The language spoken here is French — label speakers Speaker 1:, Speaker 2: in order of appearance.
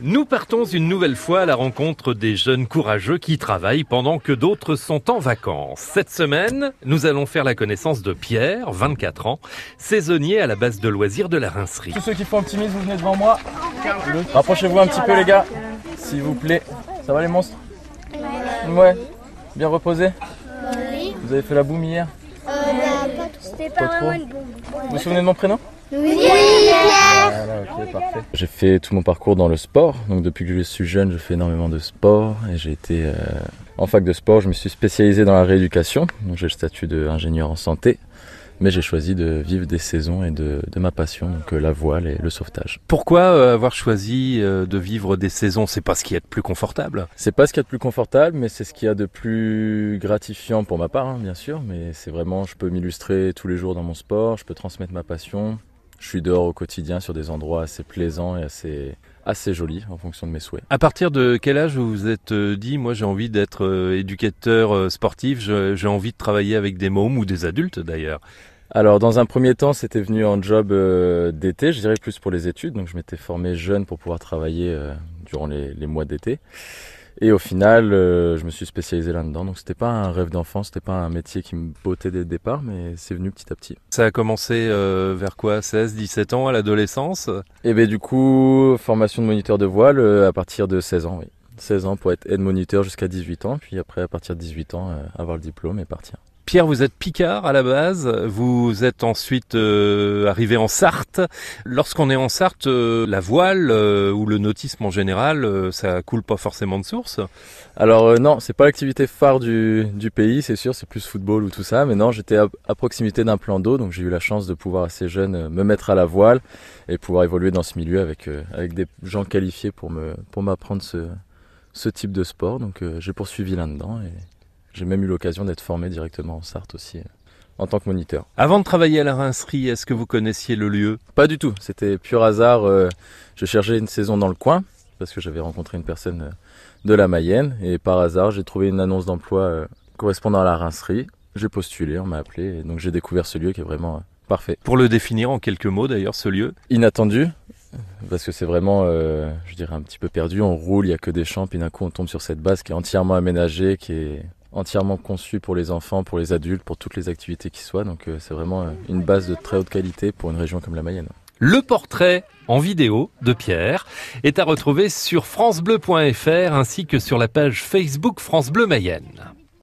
Speaker 1: Nous partons une nouvelle fois à la rencontre des jeunes courageux qui travaillent pendant que d'autres sont en vacances. Cette semaine, nous allons faire la connaissance de Pierre, 24 ans, saisonnier à la base de loisirs de la rincerie.
Speaker 2: Tous ceux qui font optimisme, vous venez devant moi. Rapprochez-vous un petit peu les gars, s'il vous plaît. Ça va les monstres Ouais. Bien reposé Vous avez fait la boum hier
Speaker 3: C'était
Speaker 2: Pas
Speaker 3: pas
Speaker 2: trop.
Speaker 3: vraiment une bombe.
Speaker 2: Vous vous souvenez de mon prénom
Speaker 3: Oui,
Speaker 2: Voilà, parfait. J'ai fait tout mon parcours dans le sport. Donc depuis que je suis jeune, je fais énormément de sport et j'ai été euh, en fac de sport. Je me suis spécialisé dans la rééducation. Donc j'ai le statut d'ingénieur en santé. Mais j'ai choisi de vivre des saisons et de, de ma passion, donc euh, la voile et le sauvetage.
Speaker 1: Pourquoi euh, avoir choisi de vivre des saisons? C'est pas ce qui est le plus confortable.
Speaker 2: C'est pas ce qu'il y a de plus confortable, mais c'est ce qu'il y a de plus gratifiant pour ma part, hein, bien sûr. Mais c'est vraiment, je peux m'illustrer tous les jours dans mon sport, je peux transmettre ma passion. Je suis dehors au quotidien sur des endroits assez plaisants et assez, assez jolis en fonction de mes souhaits.
Speaker 1: À partir de quel âge vous vous êtes euh, dit, moi j'ai envie d'être euh, éducateur euh, sportif, j'ai envie de travailler avec des mômes ou des adultes d'ailleurs?
Speaker 2: Alors, dans un premier temps, c'était venu en job euh, d'été, je dirais plus pour les études. Donc, je m'étais formé jeune pour pouvoir travailler durant les, les mois d'été. Et au final, euh, je me suis spécialisé là-dedans. Donc, c'était pas un rêve d'enfant, c'était pas un métier qui me bottait dès le départ, mais c'est venu petit à petit.
Speaker 1: Ça a commencé euh, vers quoi? 16, 17 ans à l'adolescence?
Speaker 2: Et ben du coup, formation de moniteur de voile euh, à partir de 16 ans, oui. 16 ans pour être aide moniteur jusqu'à 18 ans, puis après à partir de 18 ans, avoir le diplôme et partir.
Speaker 1: Pierre, vous êtes picard à la base, vous êtes ensuite euh, arrivé en Sarthe. Lorsqu'on est en Sarthe, euh, la voile euh, ou le nautisme en général, euh, ça coule pas forcément de source.
Speaker 2: Alors euh, non, c'est pas l'activité phare du, du pays, c'est sûr, c'est plus football ou tout ça, mais non, j'étais à, proximité d'un plan d'eau, donc j'ai eu la chance de pouvoir assez jeune euh, me mettre à la voile et pouvoir évoluer dans ce milieu avec, avec des gens qualifiés pour me pour m'apprendre ce, ce type de sport. Donc j'ai poursuivi là-dedans et j'ai même eu l'occasion d'être formé directement en Sarthe aussi euh, en tant que moniteur.
Speaker 1: Avant de travailler à la rincerie, est-ce que vous connaissiez le lieu?
Speaker 2: Pas du tout, c'était pur hasard. euh, je cherchais une saison dans le coin parce que j'avais rencontré une personne euh, de la Mayenne et par hasard j'ai trouvé une annonce d'emploi correspondant à la rincerie. J'ai postulé, on m'a appelé et donc j'ai découvert ce lieu qui est vraiment parfait.
Speaker 1: Pour le définir en quelques mots d'ailleurs, ce lieu?
Speaker 2: Inattendu parce que c'est vraiment, je dirais, un petit peu perdu. On roule, il y a que des champs, puis d'un coup on tombe sur cette base qui est entièrement aménagée, qui est entièrement conçue pour les enfants, pour les adultes, pour toutes les activités qui soient. Donc euh, c'est vraiment euh, une base de très haute qualité pour une région comme la Mayenne.
Speaker 1: Le portrait en vidéo de Pierre est à retrouver sur francebleu.fr ainsi que sur la page Facebook France Bleu Mayenne.